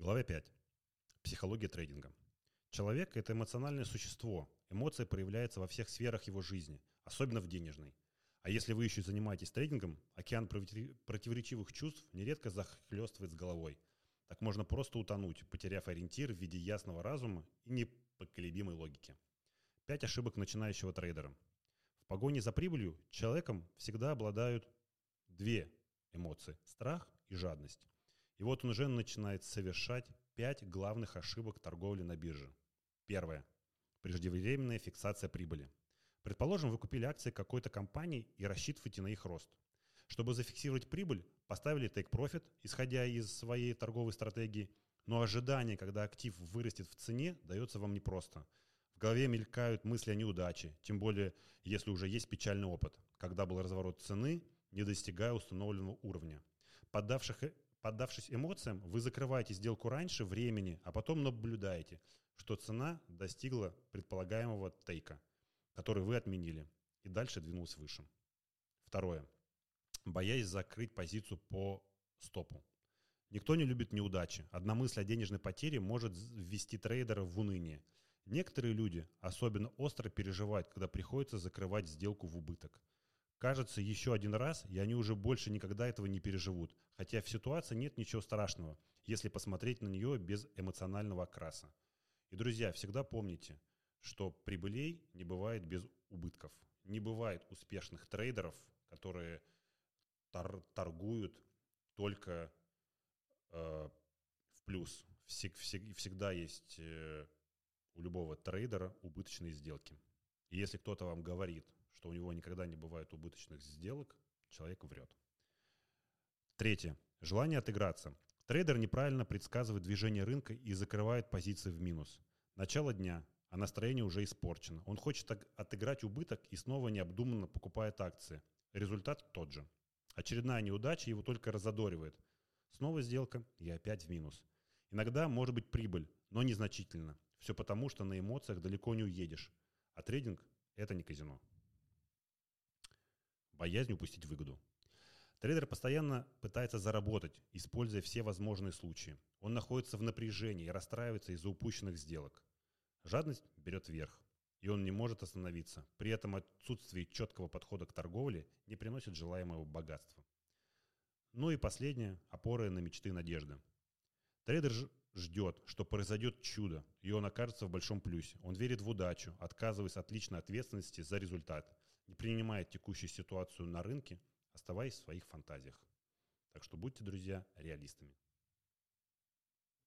Глава 5. Психология трейдинга. Человек – это эмоциональное существо. Эмоция проявляется во всех сферах его жизни, особенно в денежной. А если вы еще занимаетесь трейдингом, океан противоречивых чувств нередко захлестывает с головой. Так можно просто утонуть, потеряв ориентир в виде ясного разума и непоколебимой логики. Пять ошибок начинающего трейдера. В погоне за прибылью человеком всегда обладают две эмоции – страх и жадность. И вот он уже начинает совершать пять главных ошибок торговли на бирже. Первое. Преждевременная фиксация прибыли. Предположим, вы купили акции какой-то компании и рассчитываете на их рост. Чтобы зафиксировать прибыль, поставили take profit, исходя из своей торговой стратегии, но ожидание, когда актив вырастет в цене, дается вам непросто. В голове мелькают мысли о неудаче, тем более, если уже есть печальный опыт, когда был разворот цены, не достигая установленного уровня. Поддавших Поддавшись эмоциям, вы закрываете сделку раньше времени, а потом наблюдаете, что цена достигла предполагаемого тейка, который вы отменили, и дальше двинулась выше. Второе. Боясь закрыть позицию по стопу. Никто не любит неудачи. Одна мысль о денежной потере может ввести трейдера в уныние. Некоторые люди особенно остро переживают, когда приходится закрывать сделку в убыток. Кажется, еще один раз, и они уже больше никогда этого не переживут. Хотя в ситуации нет ничего страшного, если посмотреть на нее без эмоционального окраса. И, друзья, всегда помните, что прибылей не бывает без убытков. Не бывает успешных трейдеров, которые тор торгуют только э, в плюс. Всег всег всегда есть э, у любого трейдера убыточные сделки. И если кто-то вам говорит, что у него никогда не бывает убыточных сделок, человек врет. Третье. Желание отыграться. Трейдер неправильно предсказывает движение рынка и закрывает позиции в минус. Начало дня, а настроение уже испорчено. Он хочет отыграть убыток и снова необдуманно покупает акции. Результат тот же. Очередная неудача его только разодоривает. Снова сделка и опять в минус. Иногда может быть прибыль, но незначительно. Все потому, что на эмоциях далеко не уедешь. А трейдинг – это не казино боязнь упустить выгоду. Трейдер постоянно пытается заработать, используя все возможные случаи. Он находится в напряжении и расстраивается из-за упущенных сделок. Жадность берет верх, и он не может остановиться. При этом отсутствие четкого подхода к торговле не приносит желаемого богатства. Ну и последнее – опоры на мечты и надежды. Трейдер ждет, что произойдет чудо, и он окажется в большом плюсе. Он верит в удачу, отказываясь от личной ответственности за результат – не принимая текущую ситуацию на рынке, оставаясь в своих фантазиях. Так что будьте, друзья, реалистами.